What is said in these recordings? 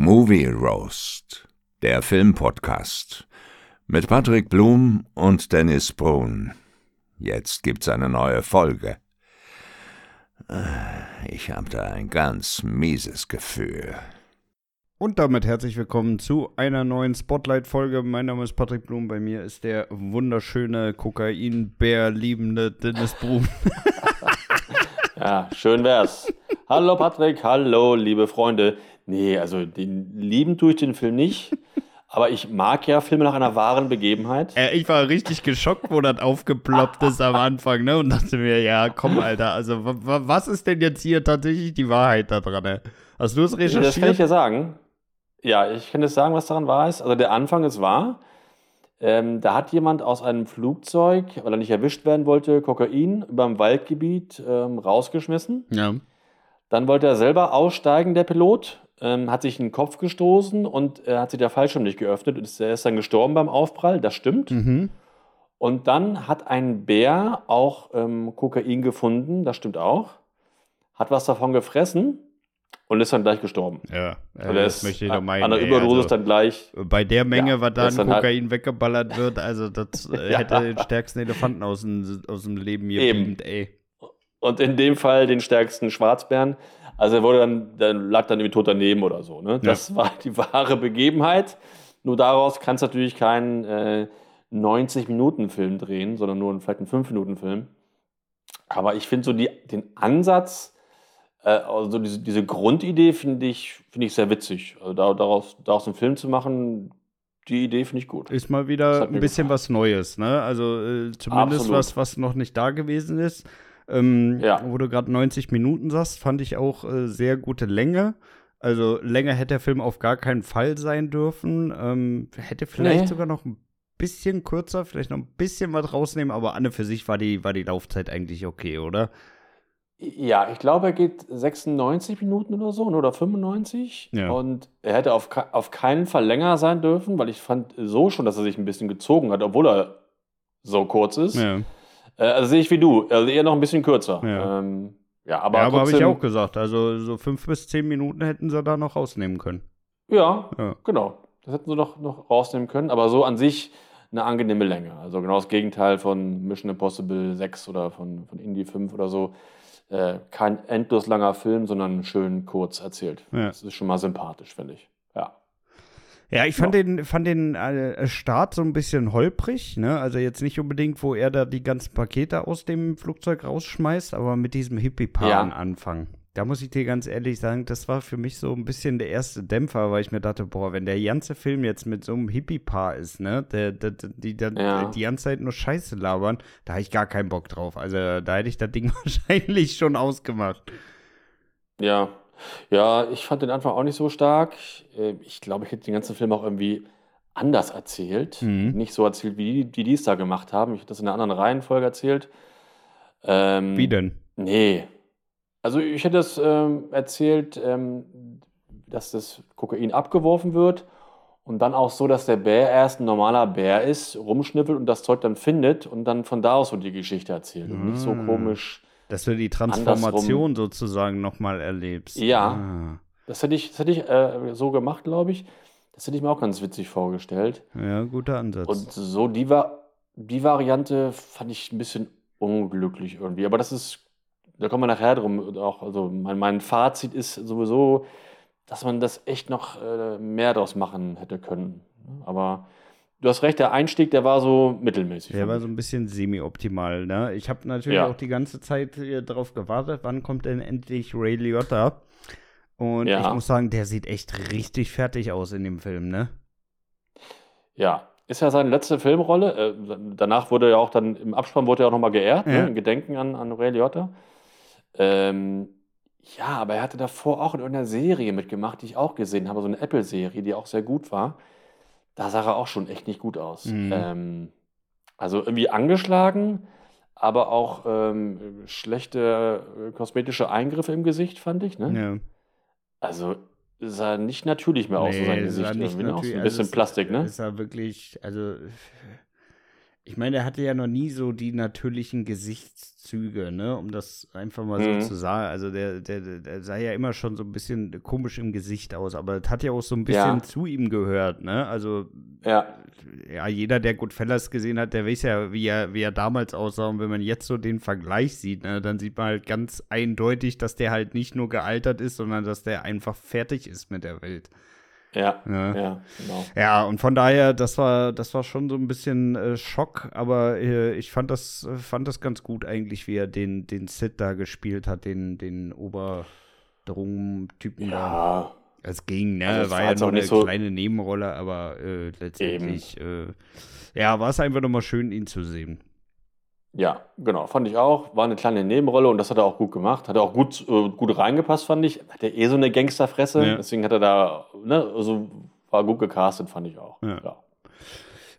Movie Roast, der Filmpodcast mit Patrick Blum und Dennis Brun. Jetzt gibt's eine neue Folge. Ich habe da ein ganz mieses Gefühl. Und damit herzlich willkommen zu einer neuen Spotlight-Folge. Mein Name ist Patrick Blum, bei mir ist der wunderschöne Kokain-Bär liebende Dennis Brun. ja, schön wär's. Hallo Patrick, hallo liebe Freunde. Nee, also den lieben tue ich den Film nicht. Aber ich mag ja Filme nach einer wahren Begebenheit. Äh, ich war richtig geschockt, wo das aufgeploppt ist am Anfang, ne? Und dachte mir, ja, komm, Alter, also was ist denn jetzt hier tatsächlich die Wahrheit da dran? Ne? Hast du es recherchiert? Das kann ich ja sagen. Ja, ich kann jetzt sagen, was daran wahr ist. Also der Anfang ist wahr. Ähm, da hat jemand aus einem Flugzeug, weil er nicht erwischt werden wollte, Kokain über dem Waldgebiet ähm, rausgeschmissen. Ja. Dann wollte er selber aussteigen, der Pilot, ähm, hat sich in den Kopf gestoßen und äh, hat sich der Fallschirm nicht geöffnet und ist, er ist dann gestorben beim Aufprall, das stimmt. Mhm. Und dann hat ein Bär auch ähm, Kokain gefunden, das stimmt auch. Hat was davon gefressen und ist dann gleich gestorben. Ja, äh, das möchte ich doch meinen. An der Überdosis also, dann gleich. Bei der Menge, ja, was da an Kokain halt weggeballert wird, also das äh, ja. hätte den stärksten Elefanten aus dem, aus dem Leben gebeamt, ey. Und in dem Fall den stärksten Schwarzbären. Also er wurde dann, dann lag dann irgendwie tot daneben oder so. Ne? Das ja. war die wahre Begebenheit. Nur daraus kannst du natürlich keinen äh, 90-Minuten-Film drehen, sondern nur vielleicht einen 5-Minuten-Film. Aber ich finde so die, den Ansatz, äh, also diese, diese Grundidee finde ich, find ich sehr witzig. Also da, daraus, daraus einen Film zu machen, die Idee finde ich gut. Ist mal wieder ein bisschen gefallen. was Neues, ne? Also äh, zumindest was, was noch nicht da gewesen ist. Ähm, ja. Wo du gerade 90 Minuten sagst, fand ich auch äh, sehr gute Länge. Also länger hätte der Film auf gar keinen Fall sein dürfen. Ähm, hätte vielleicht nee. sogar noch ein bisschen kürzer, vielleicht noch ein bisschen was rausnehmen, aber Anne für sich war die, war die Laufzeit eigentlich okay, oder? Ja, ich glaube, er geht 96 Minuten oder so oder 95. Ja. Und er hätte auf, auf keinen Fall länger sein dürfen, weil ich fand so schon, dass er sich ein bisschen gezogen hat, obwohl er so kurz ist. Ja. Äh, also sehe ich wie du, also eher noch ein bisschen kürzer. Ja, ähm, ja aber, ja, aber habe ich auch gesagt. Also so fünf bis zehn Minuten hätten sie da noch rausnehmen können. Ja, ja, genau. Das hätten sie noch, noch rausnehmen können. Aber so an sich eine angenehme Länge. Also genau das Gegenteil von Mission Impossible 6 oder von, von Indie 5 oder so. Äh, kein endlos langer Film, sondern schön kurz erzählt. Ja. Das ist schon mal sympathisch, finde ich. Ja. Ich fand ja. den, fand den äh, Start so ein bisschen holprig, ne? Also jetzt nicht unbedingt, wo er da die ganzen Pakete aus dem Flugzeug rausschmeißt, aber mit diesem Hippie-Paaren-Anfang. Ja. Da muss ich dir ganz ehrlich sagen, das war für mich so ein bisschen der erste Dämpfer, weil ich mir dachte, boah, wenn der ganze Film jetzt mit so einem Hippie-Paar ist, ne, der, der, die, der, ja. die ganze Zeit nur Scheiße labern, da habe ich gar keinen Bock drauf. Also da hätte ich das Ding wahrscheinlich schon ausgemacht. Ja, ja, ich fand den Anfang auch nicht so stark. Äh, ich glaube, ich hätte den ganzen Film auch irgendwie anders erzählt. Mhm. Nicht so erzählt, wie die, die es da gemacht haben. Ich hätte das in einer anderen Reihenfolge erzählt. Ähm, wie denn? Nee. Also ich hätte das ähm, erzählt, ähm, dass das Kokain abgeworfen wird und dann auch so, dass der Bär erst ein normaler Bär ist, rumschnippelt und das Zeug dann findet und dann von da aus so die Geschichte erzählt. Und nicht so ah. komisch dass du die Transformation andersrum. sozusagen nochmal erlebst. Ja. Ah. Das hätte ich, das hätte ich äh, so gemacht, glaube ich. Das hätte ich mir auch ganz witzig vorgestellt. Ja, guter Ansatz. Und so die, war, die Variante fand ich ein bisschen unglücklich irgendwie. Aber das ist, da kommen wir nachher drum auch. Also mein, mein Fazit ist sowieso, dass man das echt noch äh, mehr daraus machen hätte können. Aber du hast recht, der Einstieg, der war so mittelmäßig. Der war so ein bisschen semi-optimal. Ne? Ich habe natürlich ja. auch die ganze Zeit darauf gewartet, wann kommt denn endlich Ray Liotta. Und ja. ich muss sagen, der sieht echt richtig fertig aus in dem Film, ne? Ja, ist ja seine letzte Filmrolle. Äh, danach wurde ja auch dann, im Abspann wurde er auch nochmal geehrt, ne? ja. ne? in Gedenken an, an Ray Liotta. Ähm, ja, aber er hatte davor auch in einer Serie mitgemacht, die ich auch gesehen habe, so eine Apple-Serie, die auch sehr gut war da sah er auch schon echt nicht gut aus. Mhm. Ähm, also irgendwie angeschlagen, aber auch ähm, schlechte äh, kosmetische Eingriffe im Gesicht, fand ich. Ne? Ja. Also sah nicht natürlich mehr aus, nee, so sein Gesicht. Irgendwie, ne? auch so ein bisschen also Plastik, ne? Ist er wirklich, also ich meine, er hatte ja noch nie so die natürlichen Gesichtszüge, ne, um das einfach mal mhm. so zu sagen. Also der, der, der sah ja immer schon so ein bisschen komisch im Gesicht aus, aber das hat ja auch so ein bisschen ja. zu ihm gehört, ne? Also ja. ja, jeder, der Goodfellas gesehen hat, der weiß ja, wie er, wie er damals aussah. Und wenn man jetzt so den Vergleich sieht, ne, dann sieht man halt ganz eindeutig, dass der halt nicht nur gealtert ist, sondern dass der einfach fertig ist mit der Welt. Ja, ja, ja, genau. Ja, und von daher, das war, das war schon so ein bisschen äh, Schock, aber äh, ich fand das, fand das ganz gut eigentlich, wie er den, den Sid da gespielt hat, den, den Oberdrum-Typen ja. da. Es ging, ne? Also war ja nur eine so kleine Nebenrolle, aber äh, letztendlich, äh, ja, war es einfach nochmal schön, ihn zu sehen. Ja, genau, fand ich auch. War eine kleine Nebenrolle und das hat er auch gut gemacht. Hat er auch gut, äh, gut reingepasst, fand ich. Hat er eh so eine Gangsterfresse. Ja. Deswegen hat er da, ne, also war gut gecastet, fand ich auch. Ja. ja.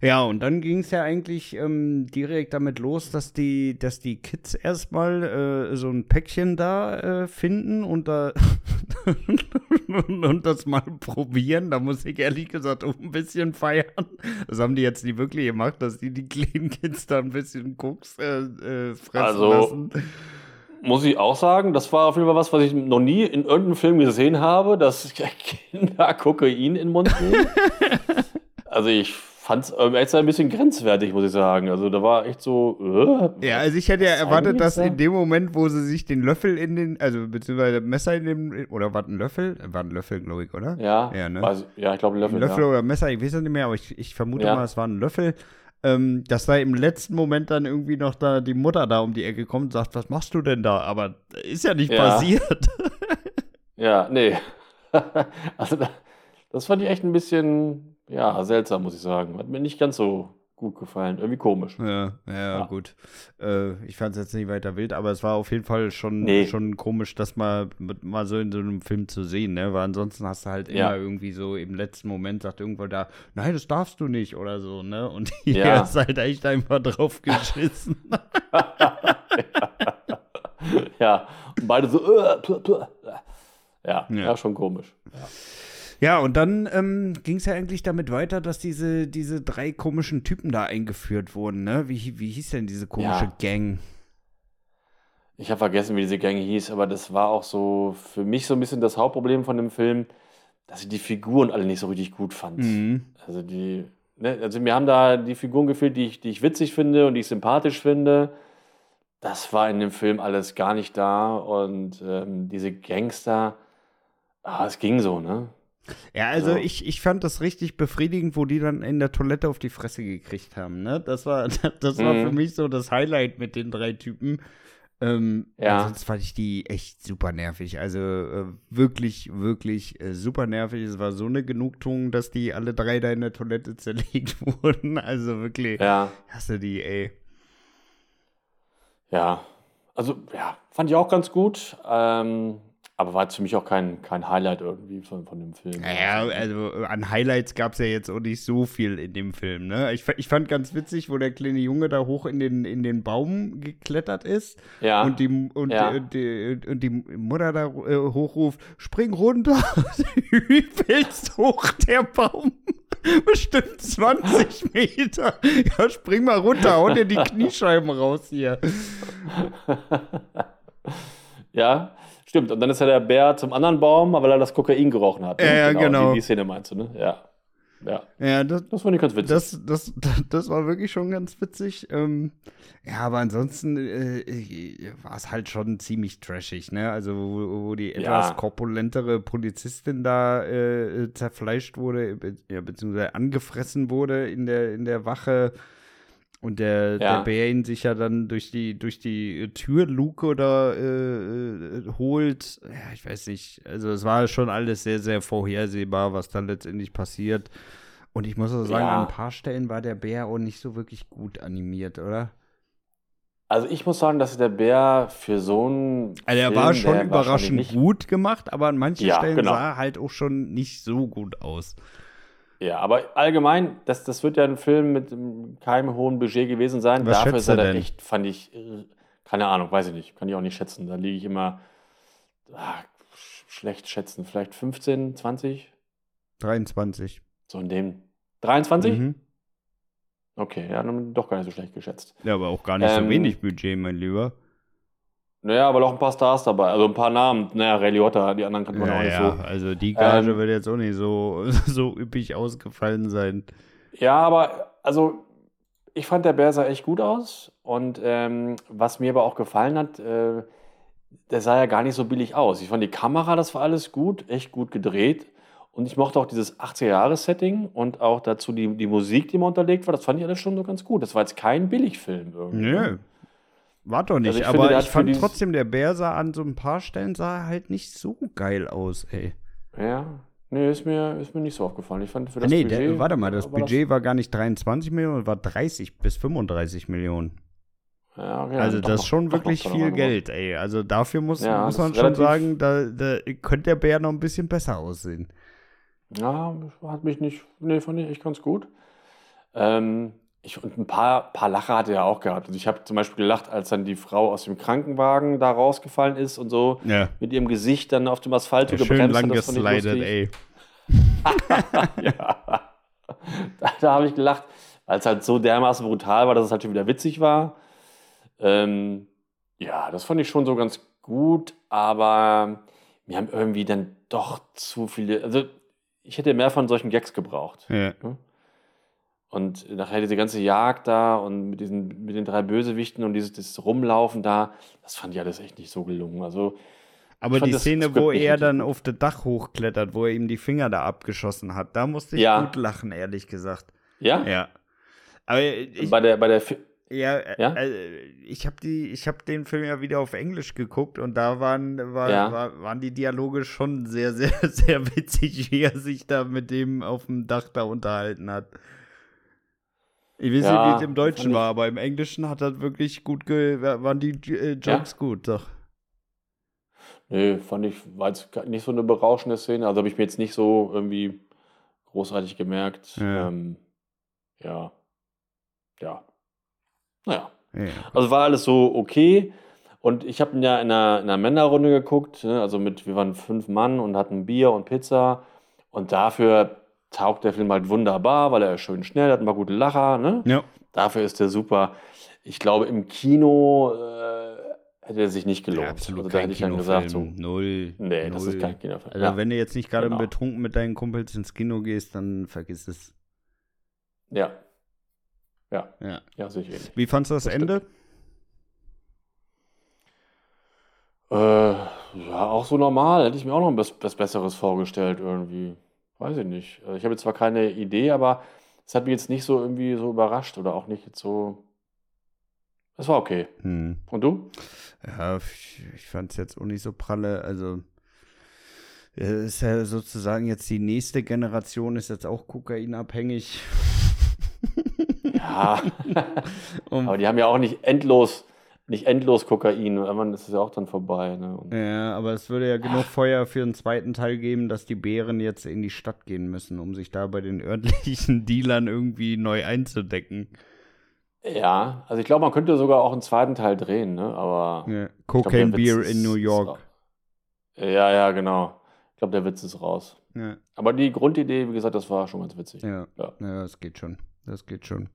Ja, und dann ging es ja eigentlich ähm, direkt damit los, dass die, dass die Kids erstmal äh, so ein Päckchen da äh, finden und da und das mal probieren. Da muss ich ehrlich gesagt auch ein bisschen feiern. Das haben die jetzt nicht wirklich gemacht, dass die die kleinen Kids da ein bisschen Koks äh, äh, fressen also, lassen. Muss ich auch sagen, das war auf jeden Fall was, was ich noch nie in irgendeinem Film gesehen habe, dass Kinder Kokain in den Mund nehmen. also ich fand es ähm, ein bisschen grenzwertig, muss ich sagen. Also da war echt so. Äh, ja, also ich hätte ja erwartet, dass in dem Moment, wo sie sich den Löffel in den, also beziehungsweise Messer in den, oder war ein Löffel? War ein Löffel, glaube ich, oder? Ja. Ja, ne? also, ja ich glaube ein Löffel. Ein Löffel ja. oder Messer, ich weiß es nicht mehr, aber ich, ich vermute ja. mal, es war ein Löffel. Ähm, dass da im letzten Moment dann irgendwie noch da die Mutter da um die Ecke kommt und sagt, was machst du denn da? Aber ist ja nicht passiert. ja, nee. also das fand ich echt ein bisschen ja, seltsam, muss ich sagen. Hat mir nicht ganz so gut gefallen. Irgendwie komisch. Ja, ja, ja. gut. Äh, ich fand es jetzt nicht weiter wild, aber es war auf jeden Fall schon, nee. schon komisch, das mal, mal so in so einem Film zu sehen, ne? Weil ansonsten hast du halt ja. immer irgendwie so im letzten Moment sagt irgendwo da, nein, das darfst du nicht oder so, ne? Und hier ja. ist halt echt einfach drauf geschissen. ja. Und beide so, äh, ja, ja, ja, schon komisch. Ja. Ja, und dann ähm, ging es ja eigentlich damit weiter, dass diese, diese drei komischen Typen da eingeführt wurden, ne? Wie, wie hieß denn diese komische ja. Gang? Ich habe vergessen, wie diese Gang hieß, aber das war auch so für mich so ein bisschen das Hauptproblem von dem Film, dass ich die Figuren alle nicht so richtig gut fand. Mhm. Also die, ne, also mir haben da die Figuren gefehlt, die ich, die ich witzig finde und die ich sympathisch finde. Das war in dem Film alles gar nicht da und ähm, diese Gangster, ah, es ging so, ne? Ja, also ja. Ich, ich fand das richtig befriedigend, wo die dann in der Toilette auf die Fresse gekriegt haben. Ne? Das war, das war mhm. für mich so das Highlight mit den drei Typen. Ähm, ja. Sonst fand ich die echt super nervig. Also äh, wirklich, wirklich äh, super nervig. Es war so eine Genugtuung, dass die alle drei da in der Toilette zerlegt wurden. Also wirklich, ja. hast du die, ey. Ja, also ja, fand ich auch ganz gut. Ähm, aber war für mich auch kein, kein Highlight irgendwie von, von dem Film. Ja, also an Highlights gab es ja jetzt auch nicht so viel in dem Film. Ne? Ich, ich fand ganz witzig, wo der kleine Junge da hoch in den, in den Baum geklettert ist ja. und, die, und, ja. die, und die Mutter da äh, hochruft, spring runter, übelst hoch der Baum. Bestimmt 20 Meter. Ja, spring mal runter, hau dir die Kniescheiben raus hier. ja, Stimmt, und dann ist ja der Bär zum anderen Baum, weil er das Kokain gerochen hat. Ne? Ja, genau. genau. Die, die, Szene meinst du, ne? Ja. Ja, ja das, das fand ich ganz witzig. Das, das, das war wirklich schon ganz witzig. Ähm, ja, aber ansonsten äh, äh war es halt schon ziemlich trashig, ne? Also, wo, wo die etwas ja. korpulentere Polizistin da äh, zerfleischt wurde, be ja, beziehungsweise angefressen wurde in der, in der Wache. Und der, ja. der Bär ihn sich ja dann durch die, durch die Türluke da äh, äh, holt. Ja, ich weiß nicht. Also es war schon alles sehr, sehr vorhersehbar, was dann letztendlich passiert. Und ich muss auch sagen, ja. an ein paar Stellen war der Bär auch nicht so wirklich gut animiert, oder? Also ich muss sagen, dass der Bär für so einen. Also er war schon überraschend gut gemacht, aber an manchen ja, Stellen genau. sah er halt auch schon nicht so gut aus. Ja, aber allgemein, das, das wird ja ein Film mit keinem hohen Budget gewesen sein. Was Dafür ist er denn? echt, fand ich, äh, keine Ahnung, weiß ich nicht, kann ich auch nicht schätzen. Da liege ich immer ah, schlecht schätzen, vielleicht 15, 20? 23. So in dem. 23? Mhm. Okay, ja, dann doch gar nicht so schlecht geschätzt. Ja, aber auch gar nicht ähm, so wenig Budget, mein Lieber. Naja, aber auch ein paar Stars dabei, also ein paar Namen. Naja, Ray Liotta, die anderen kann man ja, auch nicht ja, so. Also die Gage ähm, wird jetzt auch nicht so, so üppig ausgefallen sein. Ja, aber also ich fand der Bär sah echt gut aus. Und ähm, was mir aber auch gefallen hat, äh, der sah ja gar nicht so billig aus. Ich fand die Kamera, das war alles gut, echt gut gedreht. Und ich mochte auch dieses 80er-Jahres-Setting und auch dazu die, die Musik, die mir unterlegt war. Das fand ich alles schon so ganz gut. Das war jetzt kein Billigfilm irgendwie. Nö. War doch nicht, also ich aber finde, ich fand trotzdem, der Bär sah an so ein paar Stellen sah halt nicht so geil aus, ey. Ja, nee, ist mir, ist mir nicht so aufgefallen. Ich fand für das nee, Budget, der, warte mal, das Budget das war gar nicht 23 Millionen, war 30 bis 35 Millionen. Ja, okay, also das ist schon wirklich viel Geld, ey. Also dafür muss, ja, muss man schon sagen, da, da könnte der Bär noch ein bisschen besser aussehen. Ja, hat mich nicht, nee, fand ich echt ganz gut. Ähm, ich, und ein paar, paar Lacher hat er ja auch gehabt. Also ich habe zum Beispiel gelacht, als dann die Frau aus dem Krankenwagen da rausgefallen ist und so ja. mit ihrem Gesicht dann auf dem Asphalt ja, gebremst schön lang geslidet, ey. ja. Da, da habe ich gelacht, weil es halt so dermaßen brutal war, dass es halt schon wieder witzig war. Ähm, ja, das fand ich schon so ganz gut, aber wir haben irgendwie dann doch zu viele. Also, ich hätte mehr von solchen Gags gebraucht. Ja. Ne? Und nachher diese ganze Jagd da und mit, diesen, mit den drei Bösewichten und dieses, dieses Rumlaufen da, das fand ich alles echt nicht so gelungen. Also, aber die Szene, wo er dann auf das Dach hochklettert, wo er ihm die Finger da abgeschossen hat, da musste ich ja. gut lachen, ehrlich gesagt. Ja? Ja. Aber ich, bei der, bei der ja, ja? Äh, ich habe die, den Film ja wieder auf Englisch geguckt und da waren, war, ja. war, waren die Dialoge schon sehr, sehr, sehr witzig, wie er sich da mit dem auf dem Dach da unterhalten hat. Ich weiß ja, nicht, wie es im Deutschen war, aber im Englischen hat das wirklich gut, waren die äh, Jokes ja. gut, doch. Nee, fand ich, war jetzt nicht so eine berauschende Szene, also habe ich mir jetzt nicht so irgendwie großartig gemerkt. Ja. Ähm, ja. ja. Naja. Ja. Also war alles so okay. Und ich habe ihn ja in einer, in einer Männerrunde geguckt, ne? also mit, wir waren fünf Mann und hatten Bier und Pizza. Und dafür taugt der Film halt wunderbar, weil er ist schön schnell, hat paar gute Lacher. Ne? Ja. Dafür ist er super. Ich glaube, im Kino äh, hätte er sich nicht gelohnt. Ja, absolut also, da hätte ich dann gesagt, so, null. Nee, null. das ist kein Kinofilm. Also, ja. wenn du jetzt nicht gerade genau. betrunken mit deinen Kumpels ins Kino gehst, dann vergiss es. Ja. Ja. Ja, ja sicher. Wie fandest du das, das Ende? Äh, ja, auch so normal. Hätte ich mir auch noch was Besseres vorgestellt irgendwie. Weiß ich nicht. Also, ich habe jetzt zwar keine Idee, aber es hat mich jetzt nicht so irgendwie so überrascht oder auch nicht so. Es war okay. Hm. Und du? Ja, ich, ich fand es jetzt auch nicht so pralle. Also, es ist ja sozusagen jetzt die nächste Generation, ist jetzt auch kokainabhängig. Ja. aber die haben ja auch nicht endlos nicht endlos Kokain, irgendwann ist es ja auch dann vorbei. Ne? ja, aber es würde ja genug Feuer für einen zweiten Teil geben, dass die Bären jetzt in die Stadt gehen müssen, um sich da bei den örtlichen Dealern irgendwie neu einzudecken. Ja, also ich glaube, man könnte sogar auch einen zweiten Teil drehen, ne? Aber. Ja. Cocaine Beer in New York. Ja, ja, genau. Ich glaube, der Witz ist raus. Ja. Aber die Grundidee, wie gesagt, das war schon ganz witzig. Ja, ja. ja das geht schon. Das geht schon.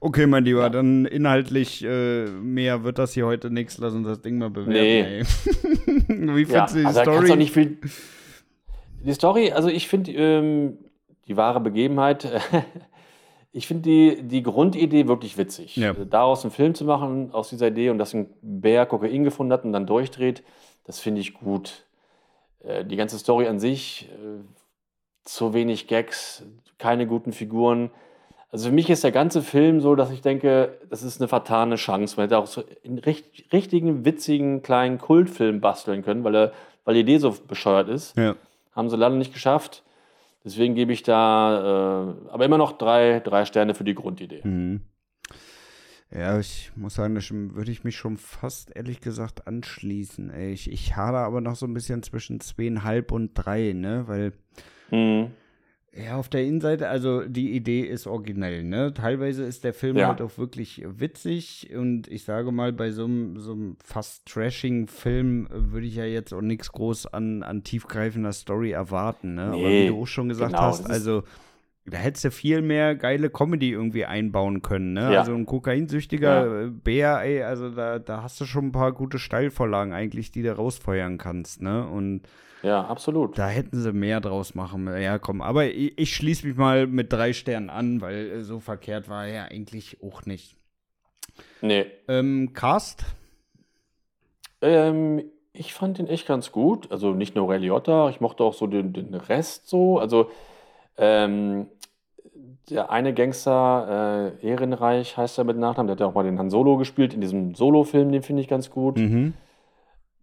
Okay, mein Lieber, ja. dann inhaltlich äh, mehr wird das hier heute nichts. Lass uns das Ding mal bewerten. Nee. Wie findest ja, du die also Story? Nicht viel die Story, also ich finde ähm, die wahre Begebenheit, ich finde die, die Grundidee wirklich witzig. Ja. Daraus einen Film zu machen, aus dieser Idee und dass ein Bär Kokain gefunden hat und dann durchdreht, das finde ich gut. Äh, die ganze Story an sich, äh, zu wenig Gags, keine guten Figuren also für mich ist der ganze Film so, dass ich denke, das ist eine vertane Chance. Man hätte auch so einen richt richtigen, witzigen, kleinen Kultfilm basteln können, weil, er, weil die Idee so bescheuert ist. Ja. Haben sie leider nicht geschafft. Deswegen gebe ich da äh, aber immer noch drei, drei Sterne für die Grundidee. Mhm. Ja, ich muss sagen, da würde ich mich schon fast ehrlich gesagt anschließen. Ich, ich hader aber noch so ein bisschen zwischen zweieinhalb und drei, ne? Weil mhm. Ja, auf der Innenseite, also die Idee ist originell, ne? Teilweise ist der Film ja. halt auch wirklich witzig und ich sage mal, bei so einem, so einem fast trashing Film würde ich ja jetzt auch nichts groß an, an tiefgreifender Story erwarten, ne? Nee, Aber wie du auch schon gesagt genau, hast, also da hättest du viel mehr geile Comedy irgendwie einbauen können, ne? Ja. Also ein kokainsüchtiger ja. Bär, ey, also da, da hast du schon ein paar gute Steilvorlagen eigentlich, die du rausfeuern kannst, ne? Und ja, absolut. Da hätten sie mehr draus machen. Ja, komm, aber ich, ich schließe mich mal mit drei Sternen an, weil so verkehrt war er eigentlich auch nicht. Nee. Ähm, Cast? Ähm, ich fand den echt ganz gut. Also nicht nur Ray Liotta, ich mochte auch so den, den Rest so. Also ähm, der eine Gangster, äh, Ehrenreich heißt er mit Nachnamen, der hat ja auch mal den Han Solo gespielt in diesem Solo-Film, den finde ich ganz gut. Mhm.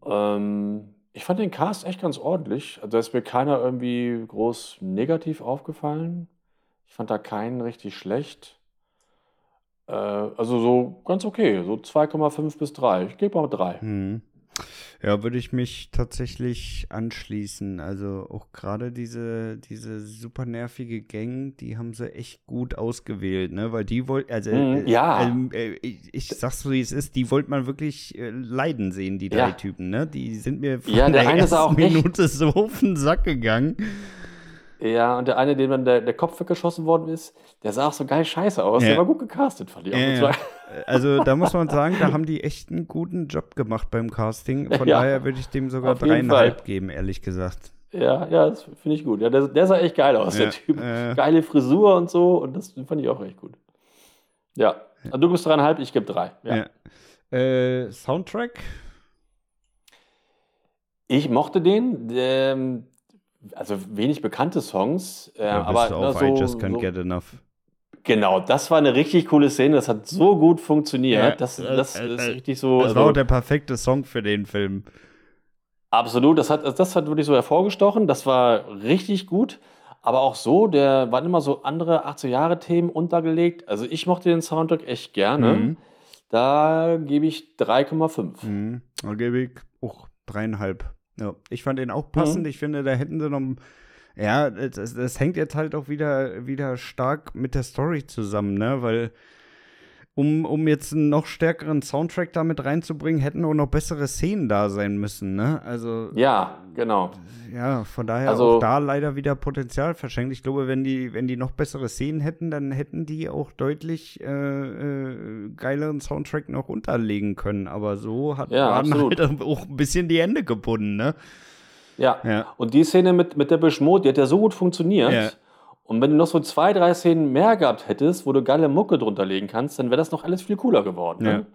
Ähm, ich fand den Cast echt ganz ordentlich. Also da ist mir keiner irgendwie groß negativ aufgefallen. Ich fand da keinen richtig schlecht. Äh, also so ganz okay, so 2,5 bis 3. Ich gebe mal 3. Mhm. Ja, würde ich mich tatsächlich anschließen. Also auch gerade diese, diese super nervige Gang, die haben sie echt gut ausgewählt, ne? Weil die wollten, also mm, ja. Äh, äh, ich, ich sag's so, wie es ist, die wollte man wirklich äh, leiden sehen, die drei ja. Typen, ne? Die sind mir von ja, der, der ersten Minute so auf den Sack gegangen. Ja, und der eine, dem dann der, der Kopf weggeschossen worden ist, der sah auch so geil scheiße aus. Ja. Der war gut gecastet, fand ich auch. Ja. Also da muss man sagen, da haben die echt einen guten Job gemacht beim Casting. Von daher würde ich dem sogar dreieinhalb geben, ehrlich gesagt. Ja, ja, das finde ich gut. Ja, der, der, sah echt geil aus, der Typ. Äh, Geile Frisur und so, und das fand ich auch echt gut. Ja, also du gibst dreieinhalb, ich gebe drei. Ja. Äh, Soundtrack? Ich mochte den. Ähm, also wenig bekannte Songs, äh, ja, aber du auf so, I just can't so, get enough. Genau, das war eine richtig coole Szene, das hat so gut funktioniert. Ja, das, äh, das äh, ist äh, richtig so. Das also, war auch der perfekte Song für den Film. Absolut, das hat, das hat wirklich so hervorgestochen, das war richtig gut. Aber auch so, der waren immer so andere 80er-Jahre-Themen untergelegt. Also ich mochte den Soundtrack echt gerne. Mhm. Da gebe ich 3,5. Mhm. Da gebe ich auch dreieinhalb. Ja, ich fand den auch passend. Mhm. Ich finde, da hätten sie noch. Ja, das, das, hängt jetzt halt auch wieder, wieder stark mit der Story zusammen, ne? Weil um, um jetzt einen noch stärkeren Soundtrack damit reinzubringen, hätten auch noch bessere Szenen da sein müssen, ne? Also. Ja, genau. Ja, von daher also, auch da leider wieder Potenzial verschenkt. Ich glaube, wenn die, wenn die noch bessere Szenen hätten, dann hätten die auch deutlich äh, äh, geileren Soundtrack noch unterlegen können. Aber so hat ja, waren halt auch ein bisschen die Hände gebunden, ne? Ja. ja. Und die Szene mit, mit der Beschmut, die hat ja so gut funktioniert. Ja. Und wenn du noch so zwei, drei Szenen mehr gehabt hättest, wo du geile Mucke drunter legen kannst, dann wäre das noch alles viel cooler geworden. Ne?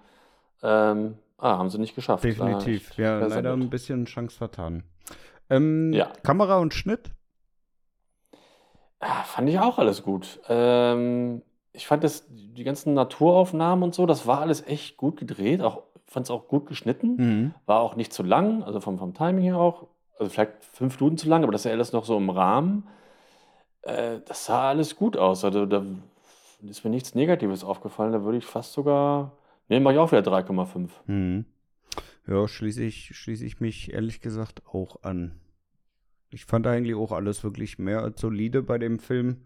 Ähm, ah, haben sie nicht geschafft. Definitiv. Ja, leider ein bisschen Chance vertan. Ähm, ja. Kamera und Schnitt? Ja, fand ich auch alles gut. Ähm, ich fand das, die ganzen Naturaufnahmen und so, das war alles echt gut gedreht. Auch, fand es auch gut geschnitten. Mhm. War auch nicht zu lang, also vom, vom Timing her auch. Also vielleicht fünf Minuten zu lang, aber das ist ja alles noch so im Rahmen. Äh, das sah alles gut aus. Also da ist mir nichts Negatives aufgefallen. Da würde ich fast sogar. Ne, mache ich auch wieder 3,5. Mhm. Ja, schließe ich, schließe ich mich ehrlich gesagt auch an. Ich fand eigentlich auch alles wirklich mehr als solide bei dem Film.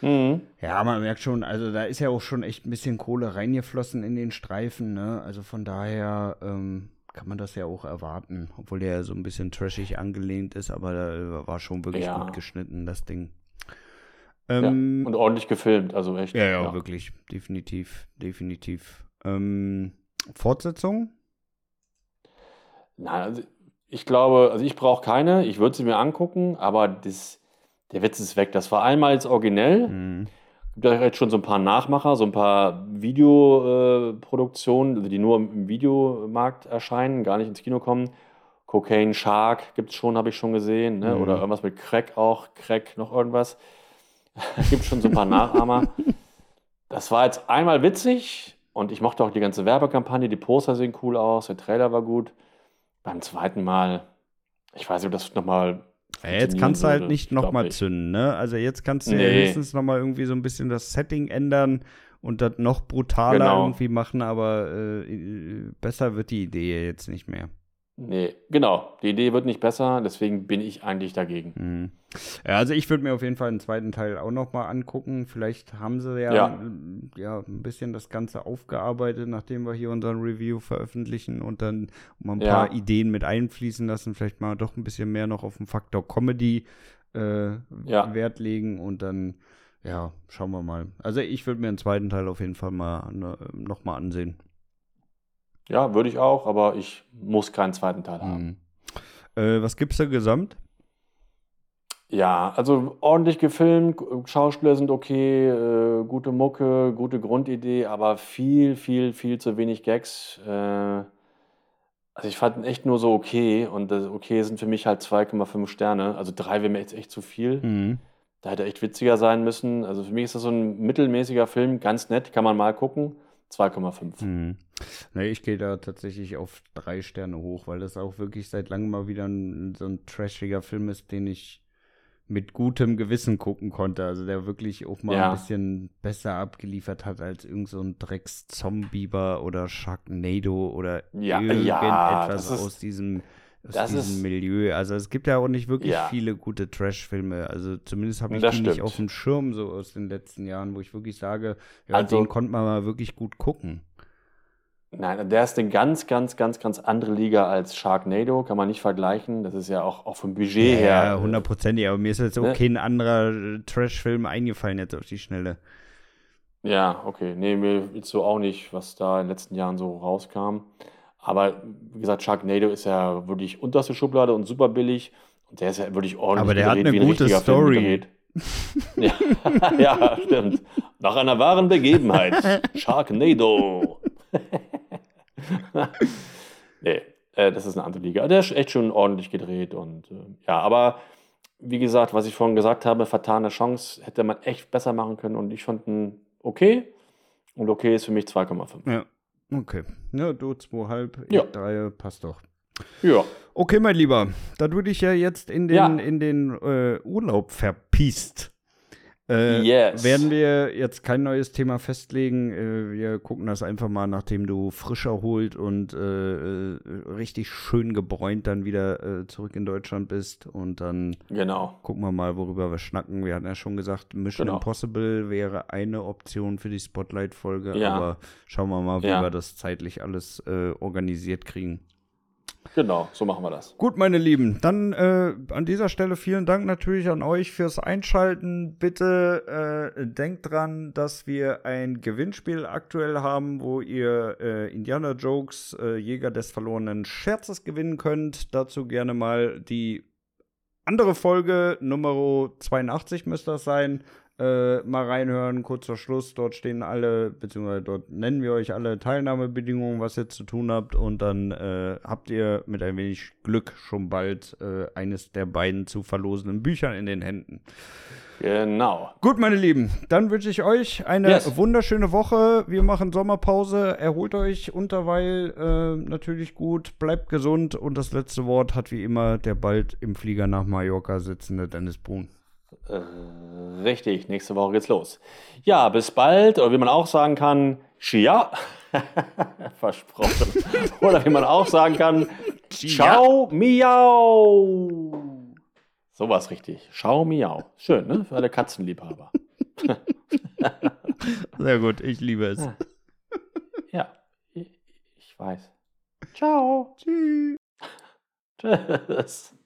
Mhm. Ja, man merkt schon, also da ist ja auch schon echt ein bisschen Kohle reingeflossen in den Streifen, ne? Also von daher ähm, kann man das ja auch erwarten, obwohl der ja so ein bisschen trashig angelehnt ist, aber da war schon wirklich ja. gut geschnitten, das Ding. Ähm, ja, und ordentlich gefilmt, also echt. Ja, ja, ja. wirklich. Definitiv, definitiv. Ähm, Fortsetzung? Nein, also ich glaube, also ich brauche keine, ich würde sie mir angucken, aber das, der Witz ist weg. Das war einmal jetzt originell. Mhm. Gibt ja jetzt schon so ein paar Nachmacher, so ein paar Videoproduktionen, die nur im Videomarkt erscheinen, gar nicht ins Kino kommen. Cocaine Shark gibt es schon, habe ich schon gesehen. Ne? Mhm. Oder irgendwas mit Crack auch, Crack, noch irgendwas. gibt schon so ein paar Nachahmer. Das war jetzt einmal witzig und ich mochte auch die ganze Werbekampagne. Die Poster sehen cool aus, der Trailer war gut. Beim zweiten Mal, ich weiß nicht, ob das nochmal. Ja, jetzt kannst du halt nicht nochmal zünden, ne? Also jetzt kannst du nee. ja höchstens nochmal irgendwie so ein bisschen das Setting ändern und das noch brutaler genau. irgendwie machen, aber äh, besser wird die Idee jetzt nicht mehr. Nee, genau. Die Idee wird nicht besser, deswegen bin ich eigentlich dagegen. Mhm. Ja, also ich würde mir auf jeden Fall einen zweiten Teil auch nochmal angucken. Vielleicht haben sie ja, ja. ja. ein bisschen das Ganze aufgearbeitet, nachdem wir hier unseren Review veröffentlichen und dann mal ein paar Ideen mit einfließen lassen. Vielleicht mal doch ein bisschen mehr noch auf den Faktor Comedy äh, ja. Wert legen und dann ja, schauen wir mal. Also ich würde mir einen zweiten Teil auf jeden Fall mal ne, nochmal ansehen. Ja, würde ich auch, aber ich muss keinen zweiten Teil haben. Mhm. Äh, was gibt's da gesamt? Ja, also ordentlich gefilmt, Schauspieler sind okay, äh, gute Mucke, gute Grundidee, aber viel, viel, viel zu wenig Gags. Äh, also ich fand ihn echt nur so okay und das okay sind für mich halt 2,5 Sterne. Also drei wäre mir jetzt echt zu viel. Mhm. Da hätte er echt witziger sein müssen. Also für mich ist das so ein mittelmäßiger Film, ganz nett, kann man mal gucken. 2,5. Hm. Nee, ich gehe da tatsächlich auf drei Sterne hoch, weil das auch wirklich seit langem mal wieder ein, so ein trashiger Film ist, den ich mit gutem Gewissen gucken konnte. Also der wirklich auch mal ja. ein bisschen besser abgeliefert hat als irgend so ein Drecks-Zombieber oder Sharknado oder ja, irgendetwas ja, aus diesem aus diesem ist, Milieu. Also es gibt ja auch nicht wirklich viele gute Trash-Filme. Also zumindest habe ich das die stimmt. nicht auf dem Schirm so aus den letzten Jahren, wo ich wirklich sage, ja, also, den konnte man mal wirklich gut gucken. Nein, der ist eine ganz, ganz, ganz, ganz andere Liga als Sharknado, kann man nicht vergleichen. Das ist ja auch, auch vom Budget ja, her. Ja, hundertprozentig, aber mir ist jetzt auch ne? kein anderer Trash-Film eingefallen jetzt auf die Schnelle. Ja, okay. Nee, mir jetzt so auch nicht, was da in den letzten Jahren so rauskam. Aber wie gesagt, Sharknado ist ja wirklich unterste Schublade und super billig. Und der ist ja wirklich ordentlich Aber der hat eine gute Story. ja, ja, stimmt. Nach einer wahren Begebenheit. Sharknado. nee, äh, das ist eine andere Liga. Der ist echt schon ordentlich gedreht und äh, ja, aber wie gesagt, was ich vorhin gesagt habe, vertane Chance hätte man echt besser machen können und ich fand ihn okay und okay ist für mich 2,5. Ja, okay. Ja, du 2,5, ja. 3 passt doch. Ja. Okay, mein Lieber, da du dich ja jetzt in den, ja. in den äh, Urlaub verpisst, äh, yes. Werden wir jetzt kein neues Thema festlegen. Äh, wir gucken das einfach mal, nachdem du frisch erholt und äh, äh richtig schön gebräunt dann wieder äh, zurück in Deutschland bist. Und dann genau. gucken wir mal, worüber wir schnacken. Wir hatten ja schon gesagt, Mission genau. Impossible wäre eine Option für die Spotlight-Folge. Ja. Aber schauen wir mal, wie ja. wir das zeitlich alles äh, organisiert kriegen. Genau, so machen wir das. Gut, meine Lieben, dann äh, an dieser Stelle vielen Dank natürlich an euch fürs Einschalten. Bitte äh, denkt dran, dass wir ein Gewinnspiel aktuell haben, wo ihr äh, Indiana Jokes äh, Jäger des verlorenen Scherzes gewinnen könnt. Dazu gerne mal die andere Folge, Nummer 82 müsste das sein, äh, mal reinhören, kurzer Schluss. Dort stehen alle, beziehungsweise dort nennen wir euch alle Teilnahmebedingungen, was ihr zu tun habt. Und dann äh, habt ihr mit ein wenig Glück schon bald äh, eines der beiden zu verlosenden Büchern in den Händen. Genau. Gut, meine Lieben, dann wünsche ich euch eine yes. wunderschöne Woche. Wir machen Sommerpause. Erholt euch unterweil äh, natürlich gut. Bleibt gesund. Und das letzte Wort hat wie immer der bald im Flieger nach Mallorca sitzende Dennis Brun. Äh, richtig, nächste Woche geht's los. Ja, bis bald. Oder wie man auch sagen kann, Chia. Versprochen. Oder wie man auch sagen kann, Ciao, Miau. Sowas richtig. Ciao, Miau. Schön, ne? Für alle Katzenliebhaber. Sehr gut, ich liebe es. Ja, ich, ich weiß. Ciao. Tschüss. Tschüss.